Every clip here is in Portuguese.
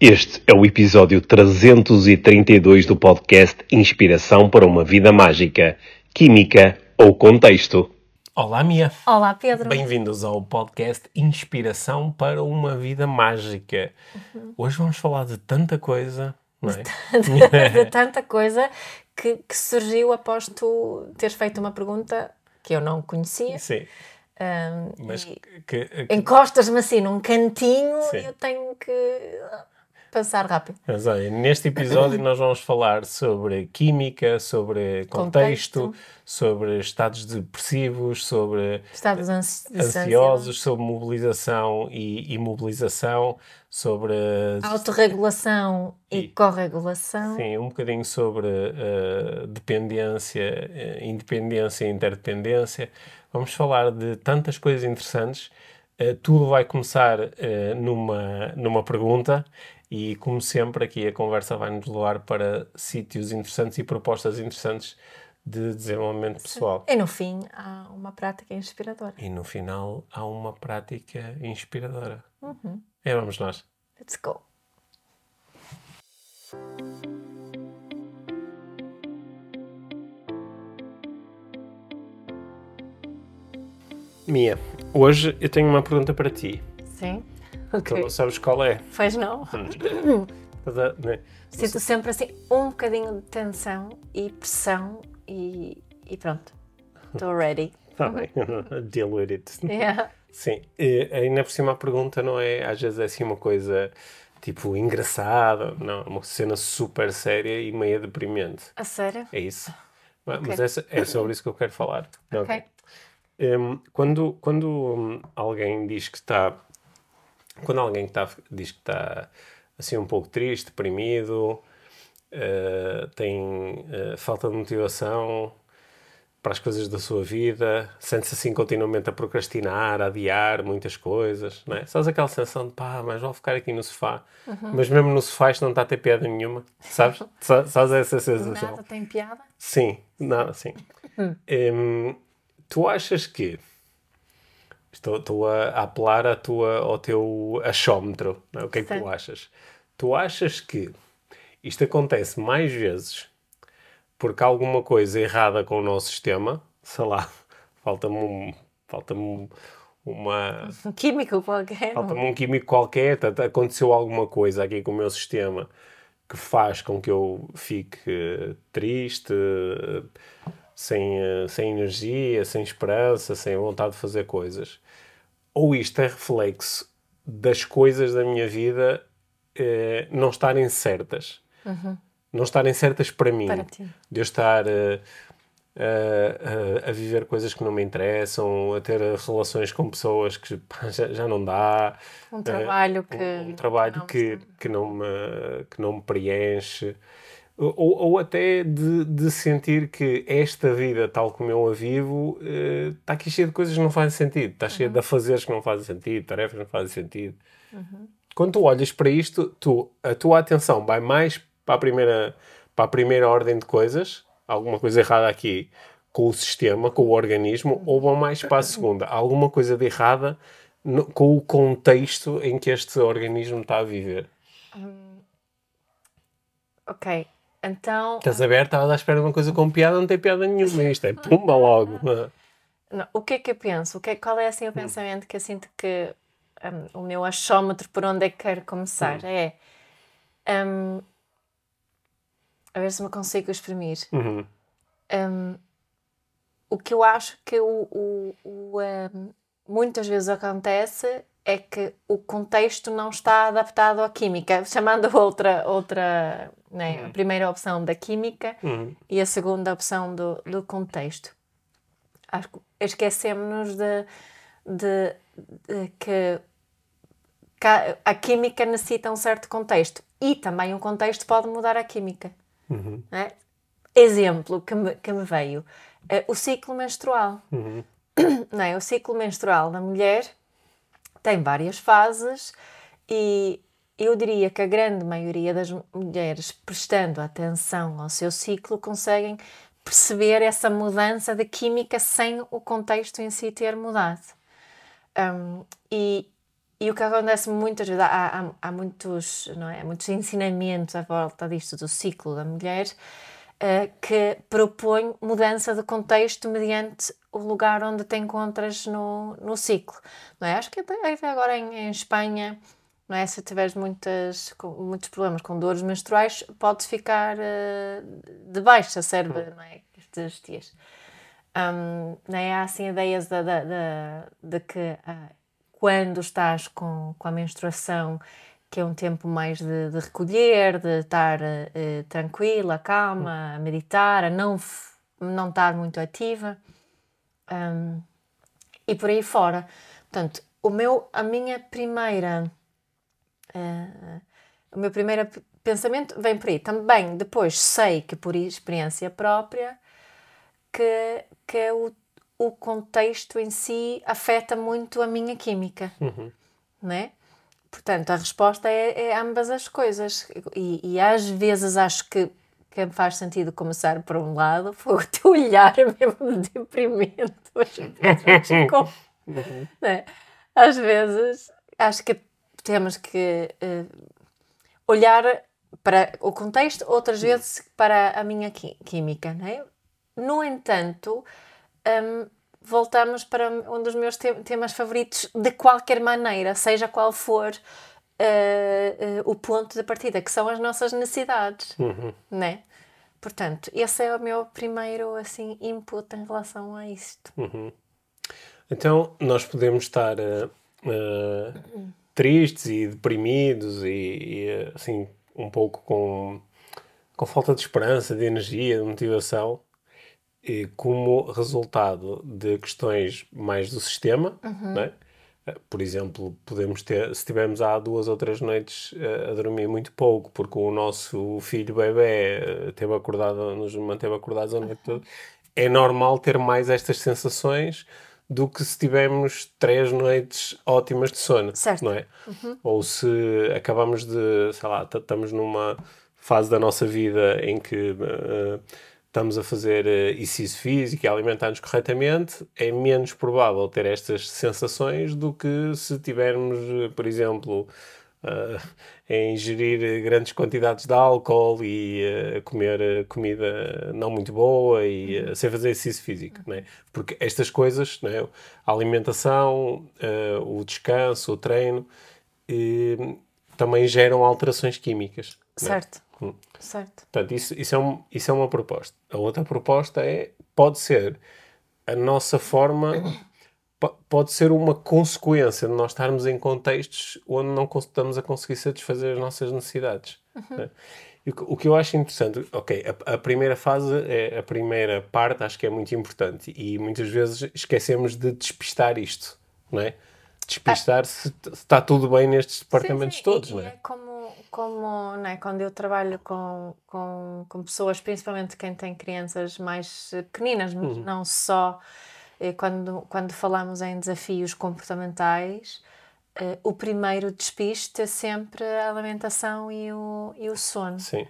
Este é o episódio 332 do podcast Inspiração para uma Vida Mágica, Química ou Contexto. Olá, Mia. Olá, Pedro. Bem-vindos ao podcast Inspiração para uma Vida Mágica. Hoje vamos falar de tanta coisa, não é? de tanta coisa que, que surgiu após tu teres feito uma pergunta que eu não conhecia. Sim. Ahm, Mas e que, que- encostas-me assim num cantinho Sim. e eu tenho que passar rápido. Mas olha, neste episódio nós vamos falar sobre química, sobre contexto, Contexto. sobre estados depressivos, sobre Estados ansi- ansiosos, sobre mobilização e imobilização, sobre. Autorregulação e, E- corregulação. Sim, um bocadinho sobre eh, dependência, eh, independência e interdependência. Vamos falar de tantas coisas interessantes. Eh, tudo vai começar numa, numa pergunta e, como sempre, aqui a conversa vai nos levar para sítios interessantes e propostas interessantes de desenvolvimento pessoal. E no fim há uma prática inspiradora. E no final há uma prática inspiradora. Uhum. É, vamos nós. Let's go. Mia, hoje eu tenho uma pergunta para ti. Sim. Tu Ok. não sabes qual é? Pois não. Né? Sinto sempre assim um bocadinho de tensão e pressão e, e pronto. Estou ready. Tá bem, deal with it. Yeah. Sim, e ainda por cima a pergunta não é, às vezes é assim uma coisa tipo engraçada, não, uma cena super séria e meia deprimente. A sério? É isso. Mas- Mas essa- é sobre isso que eu quero falar. Ok. Hum, quando quando hum, alguém diz que está quando alguém que tá, diz que está assim um pouco triste, deprimido, eh, tem eh, falta de motivação para as coisas da sua vida, sente-se assim continuamente a procrastinar, a adiar muitas coisas, não é? Sabes aquela sensação de pá, mas vou ficar aqui no sofá, mas mesmo no sofá isto não está a ter piada nenhuma, sabes? Sa- Sabes essa sensação? Nada tem piada? Sim, nada, sim. Hum, tu achas que estou, estou a, a apelar a tua, ao teu achómetro, não é? o que é que tu Certo. achas? Tu achas que isto acontece mais vezes porque há alguma coisa errada com o nosso sistema, sei lá, falta-me um, falta-me uma, Um químico qualquer? Falta-me um químico qualquer, portanto, aconteceu alguma coisa aqui com o meu sistema que faz com que eu fique eh, triste, sem, eh, sem energia, sem esperança, sem vontade de fazer coisas. Ou isto é reflexo das coisas da minha vida eh, não estarem certas. Não estarem certas para mim. Para. De eu estar eh, a, a- a viver coisas que não me interessam, a ter relações com pessoas que pá, já, já não dá. Um eh, trabalho que. um, um trabalho não que, que, não me, que não me preenche. Ou, ou até de, de sentir que esta vida, tal como eu a vivo, eh, está aqui cheia de coisas que não fazem sentido. Está cheia de afazeres que não fazem sentido, tarefas que não fazem sentido. Quando tu olhas para isto, tu, a tua atenção vai mais para a primeira, para a primeira ordem de coisas, alguma coisa errada aqui com o sistema, com o organismo, ou vão mais para a segunda, alguma coisa de errada no- com o contexto em que este organismo está a viver. Ok. Então. Estás aberta, estavas à espera de uma coisa com piada, não tem piada nenhuma. Isto é pumba logo. não, o que é que eu penso? O que é, qual é assim o pensamento que eu sinto que hum, o meu achómetro por onde é que quero começar? É. hum, a ver se me consigo exprimir. Uhum. Hum, o que eu acho que o, o- o, hum, muitas vezes acontece é que o contexto não está adaptado à química, chamando outra, outra né, a primeira opção da química Uhum. e a segunda opção do, do contexto. Acho que esquecemos de, de- de que a química necessita um certo contexto e também o contexto pode mudar a química. Uhum. não é? Exemplo que me, que me veio: eh, o ciclo menstrual. Uhum. Não é? O ciclo menstrual da mulher tem várias fases e eu diria que a grande maioria das mulheres, prestando atenção ao seu ciclo, conseguem perceber essa mudança de química sem o contexto em si ter mudado. Um, e e o que acontece muitas vezes, há, há, há, muitos, não é? muitos ensinamentos à volta disto do ciclo da mulher que propõe mudança de contexto mediante o lugar onde te encontras no, no ciclo. Não é? Acho que até agora em, em Espanha, não é? se tiveres muitas, muitos problemas com dores menstruais, podes ficar uh, de baixa, serve não é? estes dias. Um, não é? Há assim ideias de, de, de, de que uh, quando estás com, com a menstruação, que é um tempo mais de, de recolher, de estar uh, tranquila, calma, a meditar, a não, não estar muito ativa um, e por aí fora. Portanto, o meu, a minha primeira, uh, o meu primeiro pensamento vem por aí. Também depois sei que por experiência própria que, que é o o contexto em si afeta muito a minha química, uhum. né? Portanto, a resposta é, é ambas as coisas. E, e, às vezes acho que, que faz sentido começar por um lado, foi o teu olhar mesmo de deprimente. uhum. né? Às vezes acho que temos que uh, olhar para o contexto, outras vezes para a minha química. Né? No entanto, um, voltamos para um dos meus te temas favoritos de qualquer maneira, seja qual for uh, uh, o ponto de partida, que são as nossas necessidades, uhum. né? Portanto, esse é o meu primeiro assim input em relação a isto. Uhum. Então, nós podemos estar uh, tristes e deprimidos e, e, assim um pouco com, com falta de esperança, de energia, de motivação como resultado de questões mais do sistema, uhum. né? Por exemplo, podemos ter, se tivermos há duas ou três noites uh, a dormir muito pouco, porque o nosso filho bebê uh, teve acordado, nos manteve acordados a noite toda, é normal ter mais estas sensações do que se tivermos três noites ótimas de sono, certo. não é? Uhum. Ou se acabamos de, sei lá, estamos numa fase da nossa vida em que uh, estamos a fazer uh, exercício físico e alimentar-nos corretamente, é menos provável ter estas sensações do que se tivermos, eh, por exemplo, uh, a ingerir grandes quantidades de álcool e a comer comida não muito boa e uh, sem fazer exercício físico, né? porque estas coisas, né? a alimentação, o descanso, o treino, também geram alterações químicas. Né? Certo. Hum. Certo. Portanto, isso, isso, é um, isso é uma proposta. A outra proposta é, pode ser a nossa forma, pode ser uma consequência de nós estarmos em contextos onde não estamos a conseguir satisfazer as nossas necessidades. Uhum. Né? O que eu acho interessante, ok, a, a, primeira fase, é, a primeira parte, acho que é muito importante e muitas vezes esquecemos de despistar isto, não é? Despistar ah. se, se está tudo bem nestes departamentos sim, sim. todos, e, não é? é como como né, quando eu trabalho com, com, com pessoas, principalmente quem tem crianças mais pequeninas, mas uhum. não só eh, quando, quando falamos em desafios comportamentais, eh, o primeiro despiste é sempre a alimentação e o, e o sono. Sim.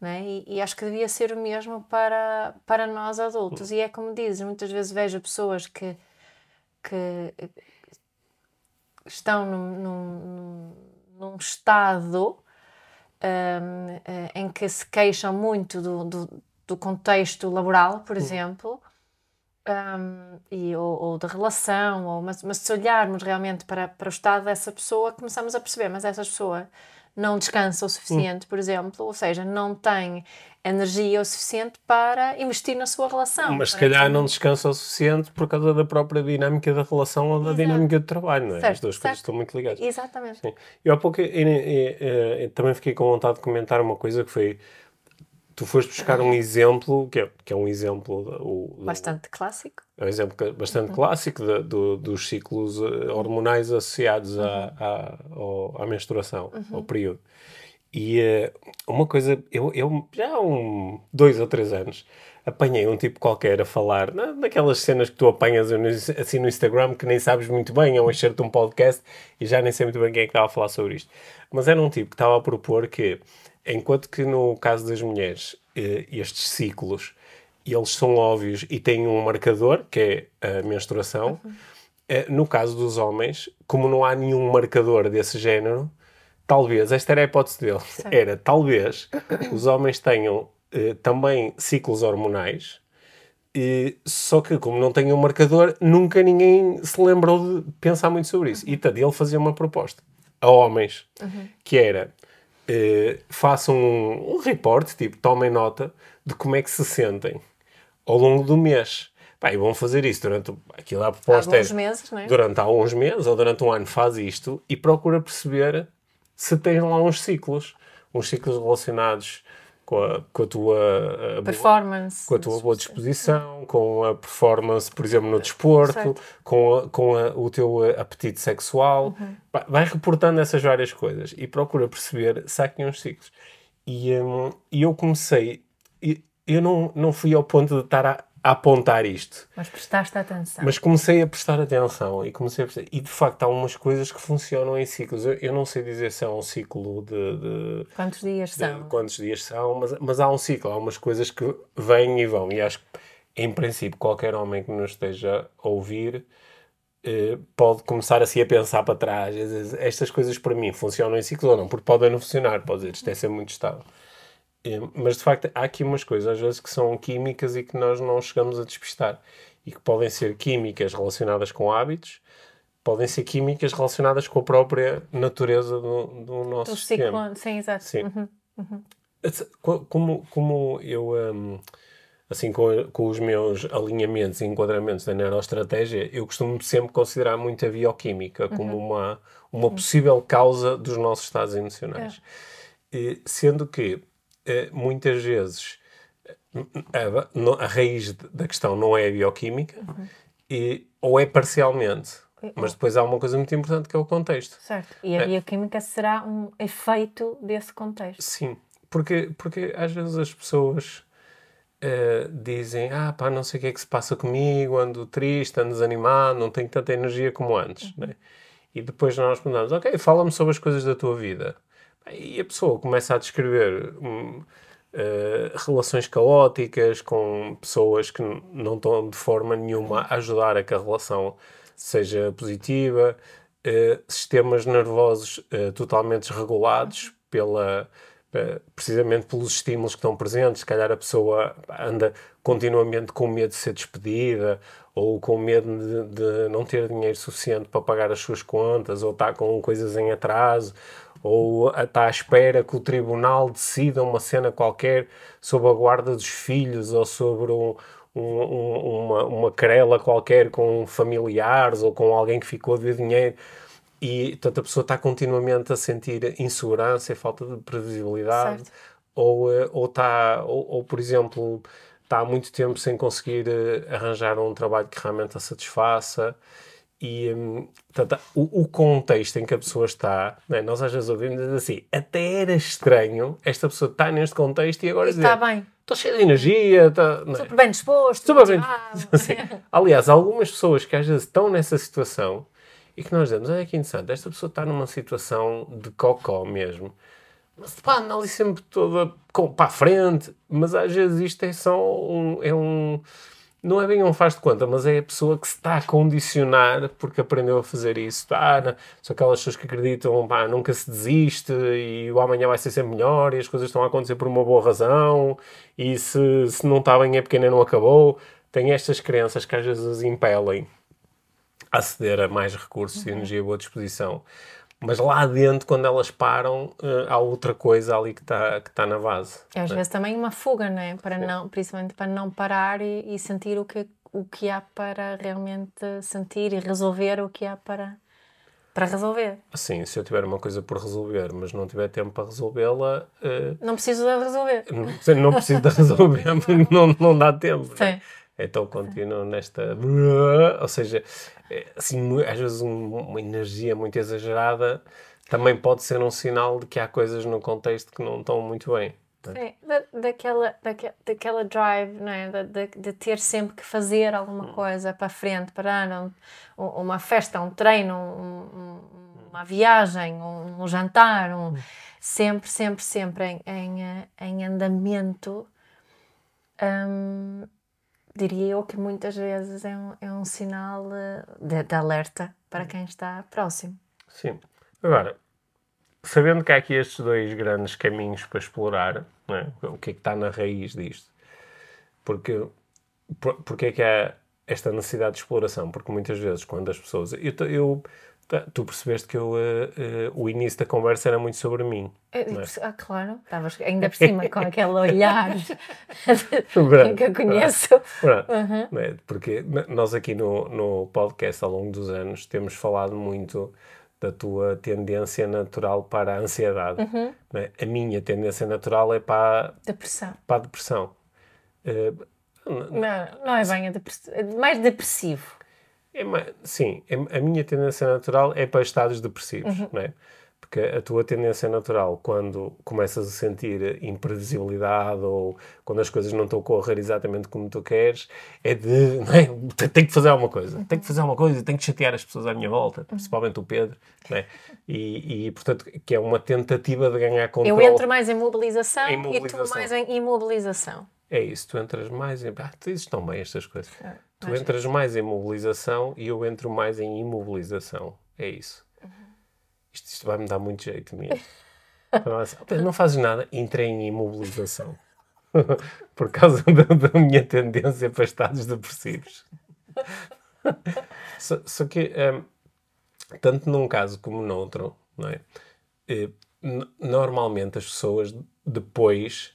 Né? E, e, acho que devia ser o mesmo para, para nós adultos. Uhum. E é como dizes, muitas vezes vejo pessoas que, que estão num, num, num estado um, eh, em que se queixam muito do, do, do contexto laboral, por exemplo, um, e, ou, ou da relação, ou, mas, mas se olharmos realmente para, para o estado dessa pessoa, começamos a perceber, mas essa pessoa não descansa o suficiente, por exemplo, ou seja, não tem energia o suficiente para investir na sua relação. Mas se calhar não descansa o suficiente por causa da própria dinâmica da relação ou da Exato. dinâmica de trabalho, não é? Certo, As duas certo. coisas estão muito ligadas. Exatamente. Sim. Eu há pouco eu, eu, eu, também fiquei com vontade de comentar uma coisa que foi tu foste buscar um exemplo, que é, que é um exemplo... O, bastante clássico. É um exemplo bastante uhum. clássico de, do, dos ciclos eh, hormonais associados uhum. à, à, à menstruação, uhum. ao período. E uh, uma coisa, eu, eu já há um, dois ou três anos apanhei um tipo qualquer a falar na, naquelas cenas que tu apanhas assim no Instagram que nem sabes muito bem, é um enxerto de um podcast e já nem sei muito bem quem é que estava a falar sobre isto. Mas era um tipo que estava a propor que Enquanto que no caso das mulheres, eh, estes ciclos, eles são óbvios e têm um marcador, que é a menstruação, uhum. no caso dos homens, como não há nenhum marcador desse género, talvez, esta era a hipótese dele, era talvez os homens tenham eh, também ciclos hormonais, e, só que como não tem um marcador, nunca ninguém se lembrou de pensar muito sobre isso. E portanto, ele fazia uma proposta a homens, que era eh, façam um, um report, tipo, tomem nota de como é que se sentem ao longo do mês. Pá, e vão fazer isso durante. Aquilo a proposta Alguns é. meses, é? Durante alguns meses ou durante um ano faz isto e procura perceber se tens lá uns ciclos. Uns ciclos relacionados com a, com a tua. eh, boa- Performance. com a tua boa disposição, com a performance, por exemplo, no desporto, Certo. com, a- com a- o teu eh, apetite sexual. Vai- Vai reportando essas várias coisas e procura perceber se há aqui uns ciclos. E, e eu comecei, eu não, não fui ao ponto de estar a, a apontar isto, Mas prestaste atenção. mas comecei a prestar atenção e comecei a perceber. E de facto há umas coisas que funcionam em ciclos. Eu, eu não sei dizer se é um ciclo de- de Quantos dias de são? quantos dias são, mas, mas há um ciclo, há umas coisas que vêm e vão. E acho que, em princípio, qualquer homem que nos esteja a ouvir eh, pode começar assim a pensar para trás. Estas coisas para mim funcionam em ciclo ou não, porque podem não funcionar, pode dizer, isto é ser muito estável. Eh, Mas de facto há aqui umas coisas às vezes que são químicas e que nós não chegamos a despistar. E que podem ser químicas relacionadas com hábitos, podem ser químicas relacionadas com a própria natureza do, do nosso O sistema. ciclo, sim, exato. Sim. Uhum. Co- Como, como eu, hum, assim, com, com os meus alinhamentos e enquadramentos da neuroestratégia, eu costumo sempre considerar muito a bioquímica como uma, uma possível causa dos nossos estados emocionais. E, sendo que, muitas vezes, eh, a, no- a raiz da questão não é a bioquímica, e, ou é parcialmente. Mas depois há uma coisa muito importante que é o contexto. Certo. E a bioquímica será um efeito desse contexto. Sim, porque, porque às vezes as pessoas eh, dizem: Ah, pá, não sei o que é que se passa comigo, ando triste, ando desanimado, não tenho tanta energia como antes. né? E depois nós perguntamos: Ok, fala-me sobre as coisas da tua vida. E a pessoa começa a descrever eh, relações caóticas com pessoas que não estão de forma nenhuma a ajudar a que a relação seja positiva, eh, sistemas nervosos eh, totalmente desregulados pela, precisamente pelos estímulos que estão presentes. Se calhar a pessoa anda continuamente com medo de ser despedida ou com medo de, de não ter dinheiro suficiente para pagar as suas contas ou está com coisas em atraso ou está à espera que o tribunal decida uma cena qualquer sobre a guarda dos filhos ou sobre um, um- um- uma, uma querela qualquer com familiares ou com alguém que ficou a dever dinheiro. E portanto, a pessoa está continuamente a sentir insegurança e falta de previsibilidade, Certo. ou, eh, ou, está, ou, ou, por exemplo, está há muito tempo sem conseguir eh, arranjar um trabalho que realmente a satisfaça. E hum, portanto, o, o contexto em que a pessoa está, né, nós às vezes ouvimos assim: até era estranho esta pessoa estar neste contexto e agora E dizer está bem. estou cheio de energia. Tá, não é? Super bem disposto. Super bem. motivado. Sim. Aliás, algumas pessoas que às vezes estão nessa situação e que nós dizemos, olha que interessante, esta pessoa está numa situação de cocó mesmo. Mas pá, anda ali sempre toda com, para a frente, mas às vezes isto é só um, é um. Não é bem um faz de conta, mas é a pessoa que se está a condicionar porque aprendeu a fazer isso. Ah, não, são aquelas pessoas que acreditam, pá, nunca se desiste e o amanhã vai ser sempre melhor e as coisas estão a acontecer por uma boa razão e se, se não está bem é porque ainda não acabou. Tem estas crenças que às vezes as impelem a aceder a mais recursos e energia e boa disposição. Mas lá dentro, quando elas param, eh, há outra coisa ali que está que tá na base. É às vezes também uma fuga, não é? Para não, principalmente para não parar e, e sentir o que, o que há para realmente sentir e resolver o que há para, para resolver. Assim, se eu tiver uma coisa por resolver, mas não tiver tempo para resolvê-la, eh, Não preciso de resolver. não, não preciso de resolver, não, não dá tempo. né? Então continuo nesta. Ou seja, é, assim, às vezes um- uma energia muito exagerada também pode ser um sinal de que há coisas no contexto que não estão muito bem. Sim, da, daquela, daque- daquela drive, não é? De, de, de ter sempre que fazer alguma coisa para frente, para um, uma festa, um treino, um- um- uma viagem, um, um jantar, um- sempre, sempre, sempre em, em, eh, em andamento, hum, diria eu que muitas vezes é um, é um sinal eh, de, de alerta para quem está próximo. Sim. Agora, sabendo que há aqui estes dois grandes caminhos para explorar, é? o que é que está na raiz disto? Porque, por, porque é que há esta necessidade de exploração? Porque muitas vezes, quando as pessoas. Eu, eu- tu percebeste que eu, eh, eh, o início da conversa era muito sobre mim. Não é? Ah, claro, estavas ainda por cima com aquele olhar que eu conheço. É? Porque nós aqui no, no podcast, ao longo dos anos, temos falado muito da tua tendência natural para a ansiedade. não é? A minha tendência natural é para, Depressão. para a depressão. Eh, Não, não é bem a depress... é mais depressivo. É sim, é- a minha tendência natural é para estados depressivos, não é? Porque a tua tendência natural, quando começas a sentir imprevisibilidade ou quando as coisas não estão a correr exatamente como tu queres, é de, não é? Te- Tenho que fazer alguma coisa, tenho que fazer alguma coisa, tenho que chatear as pessoas à minha volta, principalmente o Pedro, não é? E, e, portanto, que é uma tentativa de ganhar Eu controle. entro mais em mobilização, Em e tu mobilização. mais em imobilização. É isso, tu entras mais em. Ah, tu dizes tão bem estas coisas. Tu entras mais em mobilização e eu entro mais em imobilização. É isso. Isto, isto vai-me dar muito jeito mesmo. Então, assim, "Ah, Pedro, não fazes nada, entrei em imobilização. Por causa da, da minha tendência para estados depressivos. só, só que, hum, tanto num caso como noutro, não é? Eh, n- normalmente as pessoas depois,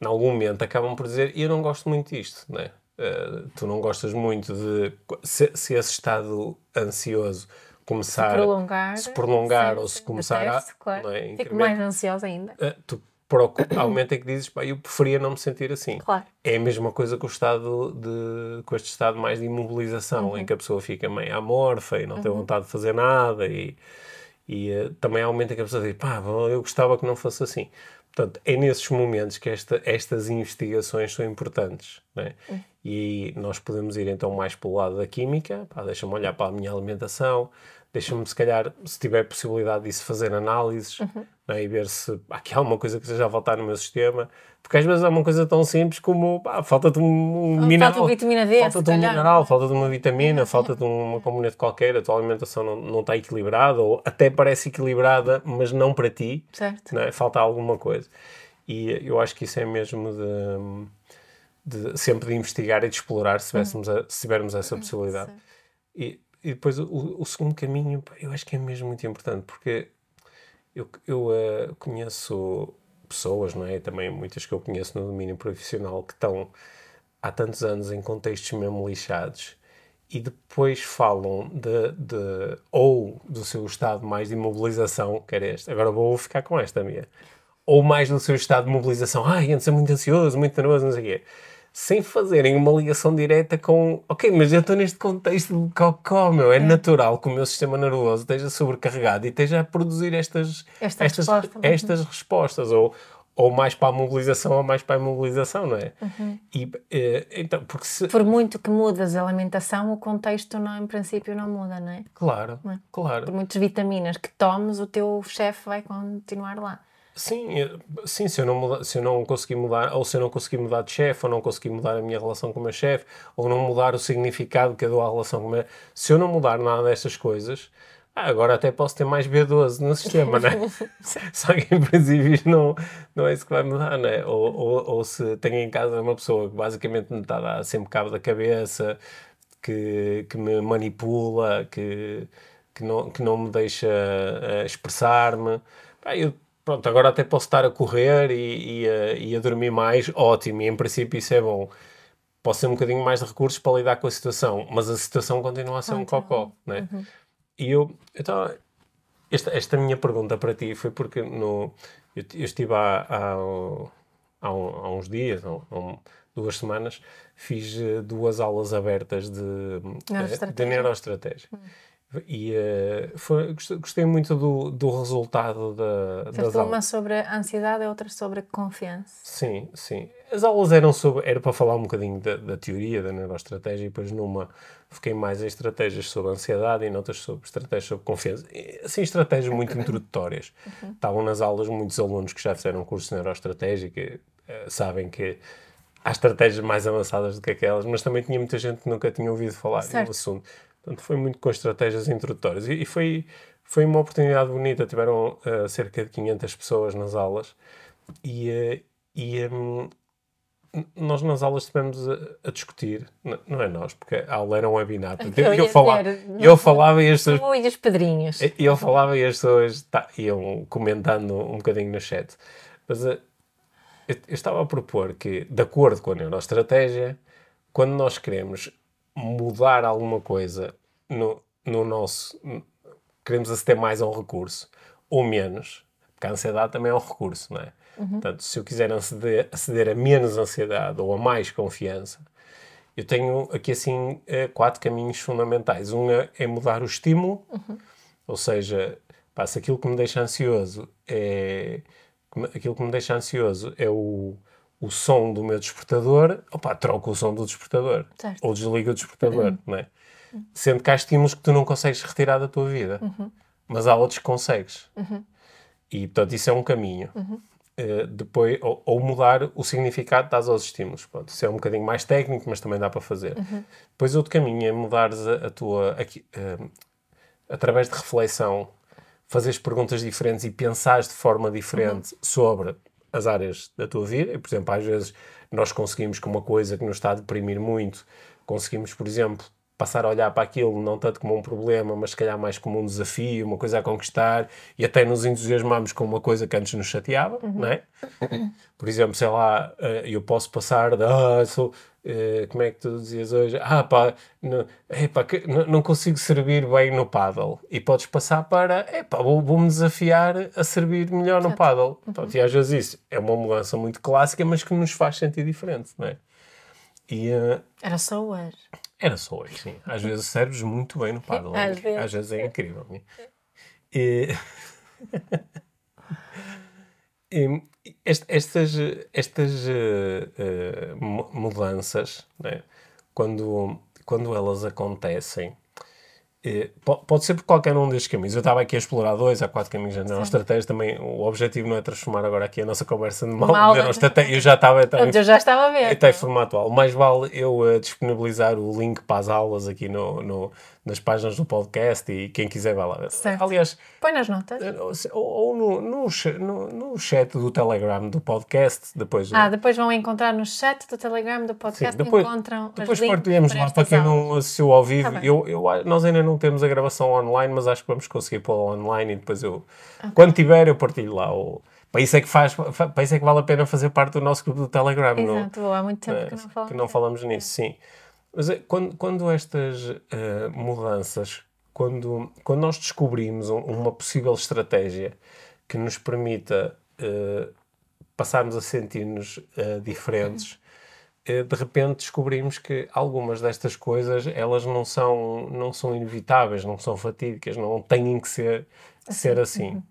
em algum momento, acabam por dizer eu não gosto muito disto, não é? Eh, tu não gostas muito de se, se esse estado ansioso começar prolongar, se prolongar sim, ou se começar detesto, a claro. é, Fico mais ansiosa ainda. eh, tu procura, momento em que dizes pá, eu preferia não me sentir assim Claro. é a mesma coisa com o estado de com este estado mais de imobilização em que a pessoa fica meio amorfa e não tem vontade de fazer nada e, e eh, também há um momento em que a pessoa diz pá, eu gostava que não fosse assim portanto é nesses momentos que esta, estas investigações são importantes não é? E nós podemos ir então mais pelo lado da química deixa-me olhar para a minha alimentação deixa-me se calhar, se tiver possibilidade disso, fazer análises não é? e ver se há aqui alguma coisa que esteja a faltar no meu sistema, porque às vezes há uma coisa tão simples como falta-te um, um mineral, falta vitamina D, falta-te um mineral, falta-te uma vitamina, falta-te uma componente qualquer, a tua alimentação não, não está equilibrada, ou até parece equilibrada, mas não para ti, Certo. não é? falta alguma coisa. E eu acho que isso é mesmo de, de sempre de investigar e de explorar se tivéssemos, a- se tivermos essa possibilidade. E, e depois o, o segundo caminho, eu acho que é mesmo muito importante, porque eu, eu eh, conheço pessoas, não é? Também muitas que eu conheço no domínio profissional que estão há tantos anos em contextos mesmo lixados e depois falam de, de ou do seu estado mais de imobilização, que era este, agora vou ficar com esta minha, ou mais do seu estado de mobilização, ai, antes é muito ansioso, muito nervoso, não sei o quê, sem fazerem uma ligação direta com, ok, mas eu estou neste contexto de cocó, meu, é natural que o meu sistema nervoso esteja sobrecarregado e esteja a produzir estas, Esta estas, resposta. estas respostas, ou, ou mais para a mobilização ou mais para a imobilização, não é? E, eh, então, porque se, Por muito que mudas a alimentação, o contexto não, em princípio não muda, não é? claro, Não é? claro. Por muitas vitaminas que tomes, o teu chefe vai continuar lá. Sim, eh, sim se, eu não muda- se eu não conseguir mudar, ou se eu não conseguir mudar de chefe, ou não conseguir mudar a minha relação com o meu chefe, ou não mudar o significado que eu dou à relação com o meu... Se eu não mudar nada destas coisas, ah, agora até posso ter mais B12 no sistema, não é? Só que em princípio isto não, não é isso que vai mudar, não é? Ou, ou, ou se tenho em casa uma pessoa que basicamente me está a dar sempre cabo da cabeça, que, que me manipula, que, que, não, que não me deixa eh, expressar-me. Eu, pronto, agora até posso estar a correr e, e, a, e a dormir mais, ótimo, e em princípio isso é bom. Posso ter um bocadinho mais de recursos para lidar com a situação, mas a situação continua a ser um cocó, né? E eu, estava... Esta, esta minha pergunta para ti foi porque no, eu, eu estive há, há, há, um- há uns dias, há um- duas semanas, fiz eh, duas aulas abertas de, eh, de Neuroestratégia. neuroestratégia. E eh, foi, gostei, muito do, do resultado da, das Fizeste aulas. uma sobre a ansiedade e outra sobre confiança. Sim, sim. As aulas eram sobre, era para falar um bocadinho da, da teoria da neuroestratégia e depois numa fiquei mais em estratégias sobre ansiedade e noutras sobre estratégias sobre confiança. E, Assim, estratégias muito introdutórias. Estavam nas aulas muitos alunos que já fizeram um curso de neuroestratégia que eh, sabem que há estratégias mais avançadas do que aquelas, mas também tinha muita gente que nunca tinha ouvido falar Certo. do assunto. Portanto, foi muito com estratégias introdutórias. E, e foi, foi uma oportunidade bonita. Tiveram eh, cerca de 500 pessoas nas aulas e, eh, e n- nós nas aulas estivemos a, a discutir, N- não é nós, porque a aula era um webinar. Eu Eu, eu, falava, não eu falava e as pessoas e os pedrinhos. eu falava e as pessoas tá, iam comentando um bocadinho no chat. Mas eh, eu, eu estava a propor que, de acordo com a neuroestratégia, quando nós queremos mudar alguma coisa no, no nosso. queremos aceder mais a um recurso ou menos, porque a ansiedade também é um recurso, não é? Portanto, se eu quiser aceder, aceder a menos ansiedade ou a mais confiança, eu tenho aqui assim eh, quatro caminhos fundamentais. Um é- é mudar o estímulo, ou seja, pá, se aquilo que me deixa ansioso é aquilo que me deixa ansioso é o, o som do meu despertador, opá, troco o som do despertador Certo. ou desliga o despertador, não é? Sendo que há estímulos que tu não consegues retirar da tua vida, mas há outros que consegues. E portanto, isso é um caminho. Eh, depois, ou, ou mudar o significado dás aos estímulos. Pronto, isso é um bocadinho mais técnico, mas também dá para fazer. Depois, outro caminho é mudares a, a tua. aqui, eh, através de reflexão, fazeres perguntas diferentes e pensares de forma diferente sobre as áreas da tua vida. Por exemplo, às vezes nós conseguimos que uma coisa que nos está a deprimir muito, conseguimos, por exemplo, passar a olhar para aquilo não tanto como um problema, mas se calhar mais como um desafio, uma coisa a conquistar, e até nos entusiasmamos com uma coisa que antes nos chateava, não é? Por exemplo, sei lá, eh, eu posso passar de, ah, sou, eh, como é que tu dizias hoje? Ah, pá, não, epá, que- não, não consigo servir bem no paddle. E podes passar para, epá, vou- vou-me desafiar a servir melhor no paddle. Pronto, e às vezes isso é uma mudança muito clássica, mas que nos faz sentir diferente, não é? E eh, Era só hoje. Era só hoje, sim. Às vezes serves muito bem no paddle. Às vezes. Às vezes é incrível. E... Est- estas, estas mu- mudanças, né, quando, quando elas acontecem, pode ser por qualquer um destes caminhos. Eu estava aqui a explorar dois, há quatro caminhos de estratégia também. O objetivo não é transformar agora aqui a nossa conversa de mal, Mal. neuroestratégia. Eu já estava também Eu já estava a ver. até formato atual. Mais vale eu eh, disponibilizar o link para as aulas aqui no, no- nas páginas do podcast e quem quiser vai lá ver. Certo. Aliás, Põe nas notas. eh, ou, ou no, no, no, no chat do Telegram do podcast, depois. Ah, depois vão encontrar no chat do Telegram do Sim, podcast depois, encontram depois partilhamos lá para quem não assistiu ao vivo. Tá eu, eu, nós ainda não temos a gravação online, mas acho que vamos conseguir pô-la online e depois eu, quando tiver, eu partilho lá. para isso é que faz, fa- para isso é que vale a pena fazer parte do nosso grupo do Telegram. não- Exato, boa, há muito tempo eh, que não falamos. que não falamos nisso, sim. Mas é, quando, quando estas eh, mudanças, quando, quando nós descobrimos um- uma possível estratégia que nos permita eh, passarmos a sentir-nos eh, diferentes, eh, de repente descobrimos que algumas destas coisas elas não são, não são inevitáveis, não são fatídicas, não têm que ser, ser assim. né?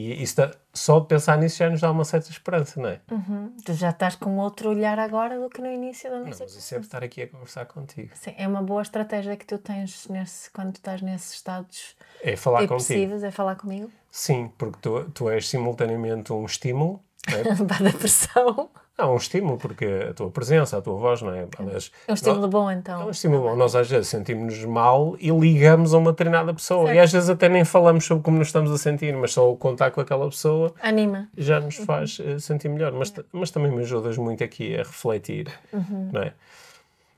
E isso dá- só de pensar nisso já nos dá uma certa esperança, não é? Uhum. Tu já estás com outro olhar agora do que no início da Não, nossa mas isso é estar aqui a conversar contigo. Sim, é uma boa estratégia que tu tens nesse, quando tu estás nesses estados É falar contigo. depressivos, é falar comigo. Sim, porque tu, tu és simultaneamente um estímulo. Não, é? Para da pressão. Não, um estímulo, porque a tua presença, a tua voz, não é? Aliás, É um estímulo nós- bom é então. um estímulo bom. Nós às vezes sentimos-nos mal e ligamos a uma determinada pessoa. E às vezes até nem falamos sobre como nos estamos a sentir, mas só o contato com aquela pessoa Anima. já nos faz eh, sentir melhor. Mas, mas também me ajudas muito aqui a refletir, não é?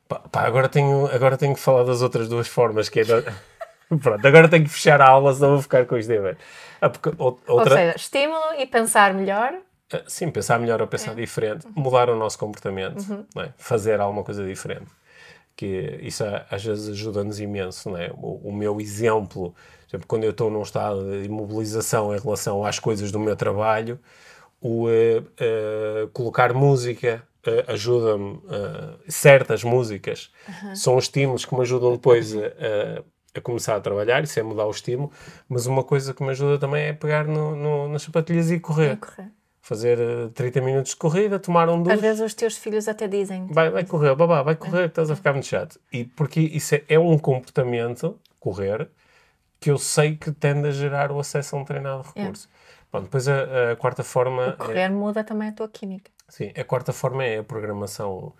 Pá, pá, agora, tenho, agora tenho que falar das outras duas formas, que é... Pronto, agora tenho que fechar a aula, senão vou ficar com isto a ver. Ah, outra... Ou seja, estímulo e pensar melhor. Ah, Sim, pensar melhor ou pensar diferente, mudar o nosso comportamento, não é? fazer alguma coisa diferente. Que isso a- às vezes ajuda-nos imenso. Não é? o, o meu exemplo, por exemplo, quando eu estou num estado de imobilização em relação às coisas do meu trabalho, o eh, eh, colocar música eh, ajuda-me, certas músicas são estímulos que me ajudam depois a, a- a começar a trabalhar, isso é mudar o estímulo, mas uma coisa que me ajuda também é pegar no, no- nas sapatilhas e correr e correr. Fazer eh, 30 minutos de corrida, tomar um Às duche, vezes os teus filhos até dizem vai, vai correr, babá, vai correr, estás a ficar muito chato. E porque isso é, é um comportamento, correr, que eu sei que tende a gerar o acesso a um determinado recurso. Bom, depois a, a quarta forma é, correr muda também a tua química. Sim, a quarta forma é a programação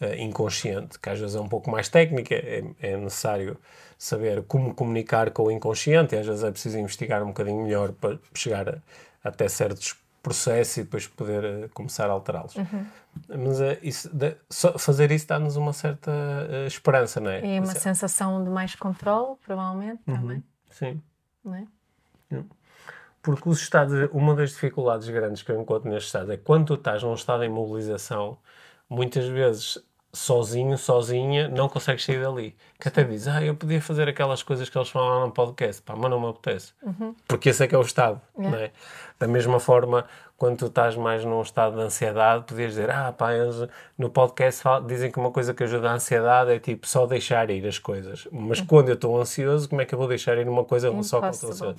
uh, inconsciente, que às vezes é um pouco mais técnica, é, é, necessário saber como comunicar com o inconsciente, e às vezes é preciso investigar um bocadinho melhor para chegar a, até certos processos e depois poder uh, começar a alterá-los. Uhum. Mas uh, isso, de, fazer isso dá-nos uma certa esperança, não é? E uma sensação de mais controle, provavelmente, uhum. também. Sim. Não é? Porque os estados, uma das dificuldades grandes que eu encontro neste estado é quando tu estás num estado de imobilização, muitas vezes sozinho, sozinha, não consegues sair dali. Que até diz, ah, eu podia fazer aquelas coisas que eles falam lá no podcast, pá, mas não me apetece. Uhum. Porque esse é que é o estado, yeah. não é? Da mesma forma, quando tu estás mais num estado de ansiedade, podias dizer, ah, pá, eles no podcast dizem que uma coisa que ajuda a ansiedade é tipo só deixar ir as coisas. Mas uhum. quando eu estou ansioso, como é que eu vou deixar ir uma coisa só quando estou ansioso?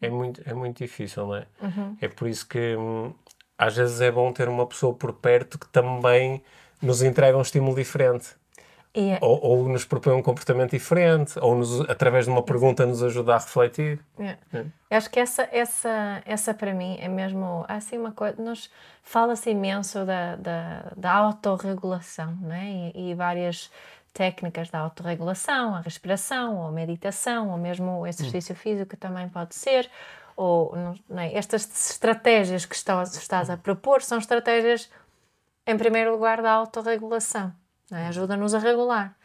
É muito, é muito difícil, não é? Uhum. É por isso que hum, às vezes é bom ter uma pessoa por perto que também nos entrega um estímulo diferente. É... Ou, ou, nos propõe um comportamento diferente, ou nos, através de uma pergunta nos ajuda a refletir. É. É. Acho que essa, essa, essa para mim é mesmo assim uma coisa. Nos fala-se imenso da, da, da autorregulação, não é? E, e, várias técnicas da autorregulação, a respiração, ou a meditação, ou mesmo o exercício hum. físico também pode ser. Ou é? estas estratégias que estás, estás a propor são estratégias em primeiro lugar, da autorregulação. É? Ajuda-nos a regular.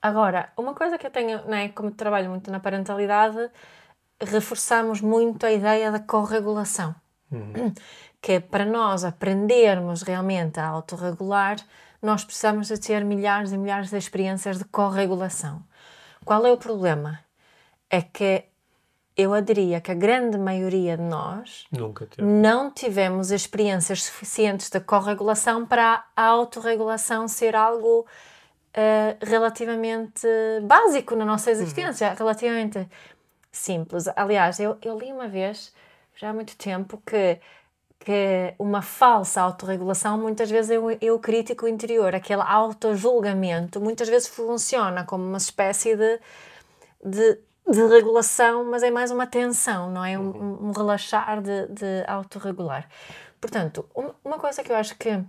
Agora, uma coisa que eu tenho, é? como trabalho muito na parentalidade, reforçamos muito a ideia da corregulação. Uhum. Que é para nós aprendermos realmente a autorregular, nós precisamos de ter milhares e milhares de experiências de corregulação. Qual é o problema? É que eu diria que a grande maioria de nós não tivemos experiências suficientes de corregulação para a autorregulação ser algo uh, relativamente básico na nossa existência, uhum. relativamente simples. Aliás, eu, eu li uma vez, já há muito tempo, que que uma falsa autorregulação, muitas vezes é o, é o crítico interior, aquele autojulgamento, muitas vezes funciona como uma espécie de, de de regulação, mas é mais uma tensão, não é? Um, uhum. um relaxar de, de autorregular. Portanto, uma coisa que eu acho que,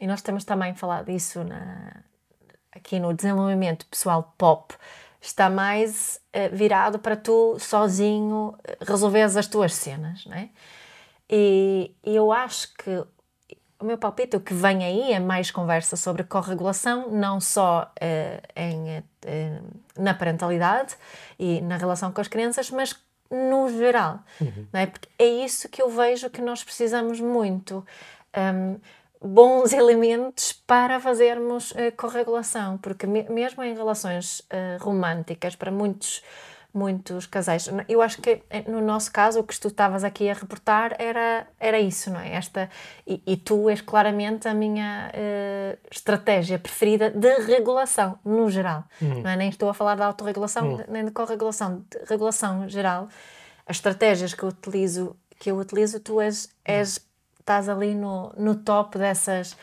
e nós temos também falado disso na, aqui no desenvolvimento pessoal pop, está mais uh, virado para tu sozinho eh, resolveres as tuas cenas, não é? E, e eu acho que o meu palpite, o que vem aí é mais conversa sobre corregulação, não só uh, em, uh, na parentalidade e na relação com as crianças, mas no geral. Uhum. Não é? Porque é isso que eu vejo que nós precisamos muito. Um, bons elementos para fazermos uh, corregulação, porque me mesmo em relações românticas, para muitos muitos casais. Eu acho que eh, no nosso caso o que tu estavas aqui a reportar era, era isso, não é? Esta, e, e tu és claramente a minha uh, estratégia preferida de regulação, no geral. Uhum. Não é? Nem estou a falar de autorregulação, uhum. nem de corregulação, de regulação geral. As estratégias que eu utilizo, que eu utilizo tu és, és estás ali no, no top dessas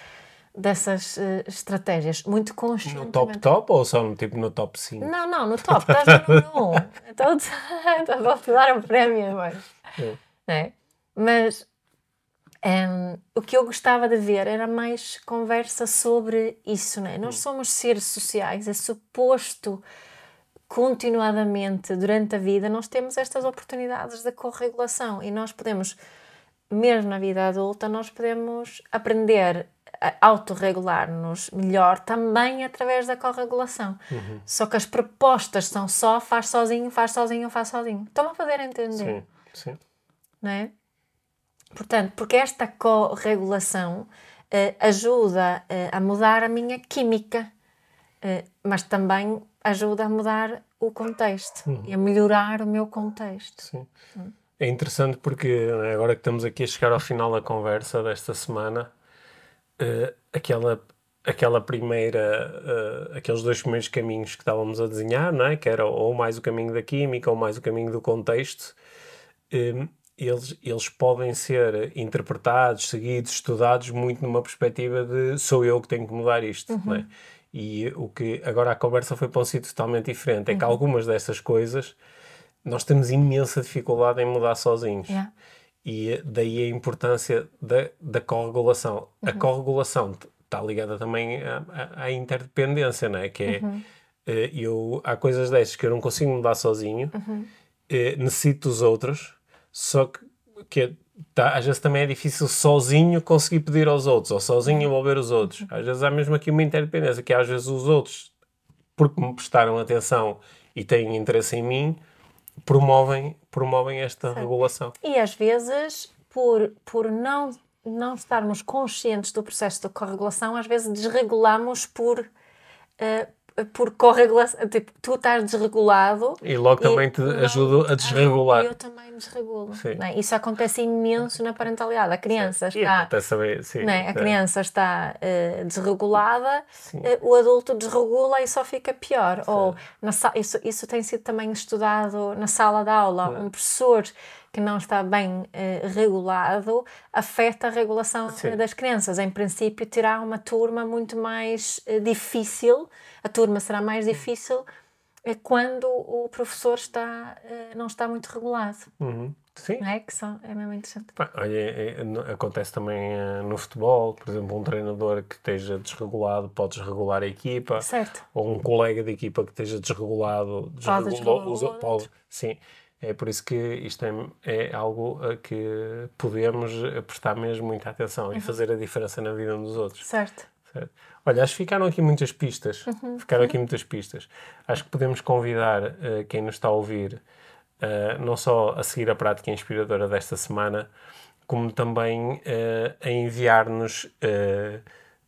dessas uh, estratégias, muito conscientemente. No top top ou só no, tipo, no top 5? Não, não, no top, estás no número 1. Então, então vou-te dar um prémio agora. É. é? Mas um, o que eu gostava de ver era mais conversa sobre isso, né? Nós hum. somos seres sociais, é suposto continuadamente durante a vida nós temos estas oportunidades de corregulação e nós podemos, mesmo na vida adulta, nós podemos aprender autorregular-nos melhor também através da corregulação. Uhum. Só que as propostas são só faz sozinho, faz sozinho, faz sozinho. Estão a fazer entender? Sim, sim. Não é? Portanto, porque esta corregulação uh, ajuda uh, a mudar a minha química, uh, mas também ajuda a mudar o contexto uhum. e a melhorar o meu contexto. Sim. Uhum. É interessante porque agora que estamos aqui a chegar ao final da conversa desta semana, uh, aquela aquela primeira, uh, aqueles dois primeiros caminhos que estávamos a desenhar, não é? que era ou mais o caminho da química ou mais o caminho do contexto, um, ehm, eles, eles podem ser interpretados, seguidos, estudados muito numa perspectiva de sou eu que tenho que mudar isto. Uhum. Não é? E o que agora a conversa foi para um sítio totalmente diferente. É que uhum. algumas dessas coisas nós temos imensa dificuldade em mudar sozinhos. Yeah. E daí a importância da, da corregulação. A corregulação está ligada também à, à- interdependência, não é? Que é, eh, eu, há coisas destas que eu não consigo mudar sozinho, eh, necessito dos outros, só que, que tá, às vezes também é difícil sozinho conseguir pedir aos outros, ou sozinho envolver os outros. Às vezes há mesmo aqui uma interdependência, que às vezes os outros, porque me prestaram atenção e têm interesse em mim, promovem, promovem esta regulação. E às vezes, por, por não, não estarmos conscientes do processo de corregulação, às vezes desregulamos por, por corregulação. Tipo, tu estás desregulado. E logo também te não- ajudo a desregular. Eu também desregulo. Sim. é? Isso acontece imenso na parentalidade. A criança E está. acontece também, sim. é? A é. criança está eh, desregulada, Sim. eh, o adulto desregula e só fica pior. Ou na sa- isso, isso tem sido também estudado na sala de aula. Um professor que não está bem eh, regulado afeta a regulação Sim. das crianças. Em princípio, terá uma turma muito mais eh, difícil, a turma será mais difícil eh, quando o professor está, eh, não está muito regulado. Uhum. Sim. Não é? Que só, é mesmo interessante. Pá, Olha, é- é- acontece também eh, no futebol, por exemplo, um treinador que esteja desregulado pode desregular a equipa, Certo. ou um colega de equipa que esteja desregulado, os outro. pode, sim. É por isso que isto é, é algo a que podemos prestar mesmo muita atenção Uhum. e fazer a diferença na vida dos outros. Certo. Certo. Olha, acho que ficaram aqui muitas pistas. Ficaram aqui muitas pistas. Acho que podemos convidar eh, quem nos está a ouvir eh, não só a seguir a prática inspiradora desta semana, como também eh, a enviar-nos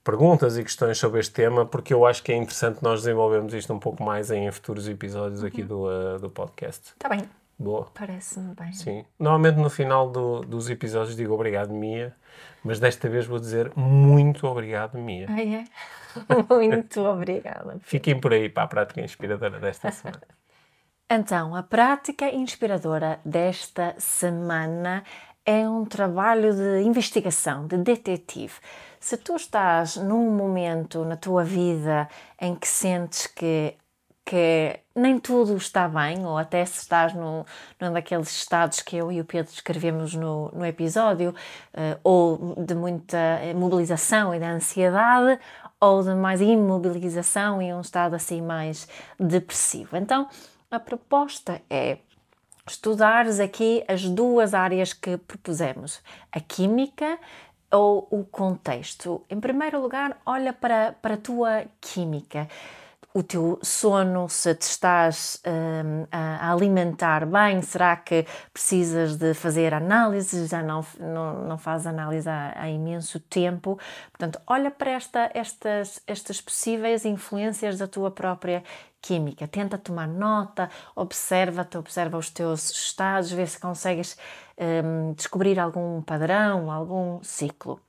perguntas e questões sobre este tema, porque eu acho que é interessante nós desenvolvermos isto um pouco mais em futuros episódios aqui do, eh, do podcast. Está bem. Boa. Parece-me bem. Sim. Normalmente no final do- dos episódios digo obrigado, Mia, mas desta vez vou dizer muito obrigado, Mia. Ah, é? Muito obrigada. Fiquem por aí para a prática inspiradora desta semana. Então, a prática inspiradora desta semana é um trabalho de investigação, de detetive. Se tu estás num momento na tua vida em que sentes que, que nem tudo está bem, ou até se estás num, num daqueles estados que eu e o Pedro descrevemos no, no episódio, eh, ou de muita mobilização e de ansiedade, ou de mais imobilização e um estado assim mais depressivo. Então, a proposta é estudares aqui as duas áreas que propusemos, a química ou o contexto. Em primeiro lugar, olha para, para a tua química. O teu sono, se te estás hum, a alimentar bem, será que precisas de fazer análise? Já não, não, não faz análise há, imenso tempo. Portanto, olha para esta, estas, estas possíveis influências da tua própria química. Tenta tomar nota, observa-te, observa os teus estados, vê se consegues hum, descobrir algum padrão, algum ciclo.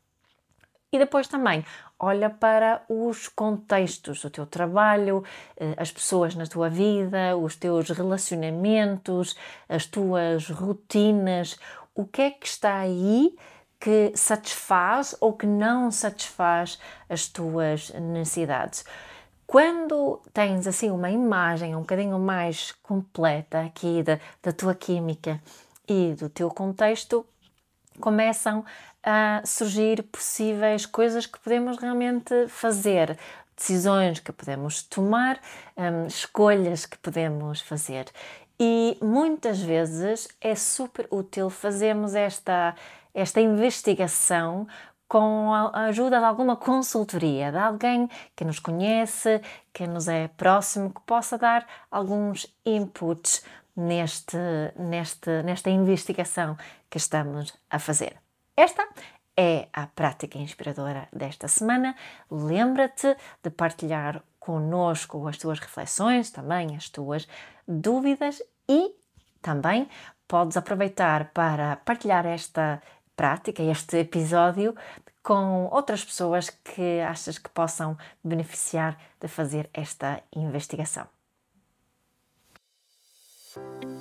E depois também olha para os contextos do teu trabalho, eh, as pessoas na tua vida, os teus relacionamentos, as tuas rotinas, o que é que está aí que satisfaz ou que não satisfaz as tuas necessidades. Quando tens assim uma imagem um bocadinho mais completa aqui da, da tua química e do teu contexto, começam a surgir possíveis coisas que podemos realmente fazer, decisões que podemos tomar, hum, escolhas que podemos fazer. E muitas vezes é super útil fazermos esta, esta investigação com a ajuda de alguma consultoria, de alguém que nos conhece, que nos é próximo, que possa dar alguns inputs neste, neste, nesta investigação que estamos a fazer. Esta é a prática inspiradora desta semana. Lembra-te de partilhar conosco as tuas reflexões, também as tuas dúvidas e também podes aproveitar para partilhar esta prática, este episódio, com outras pessoas que achas que possam beneficiar de fazer esta investigação. Thank you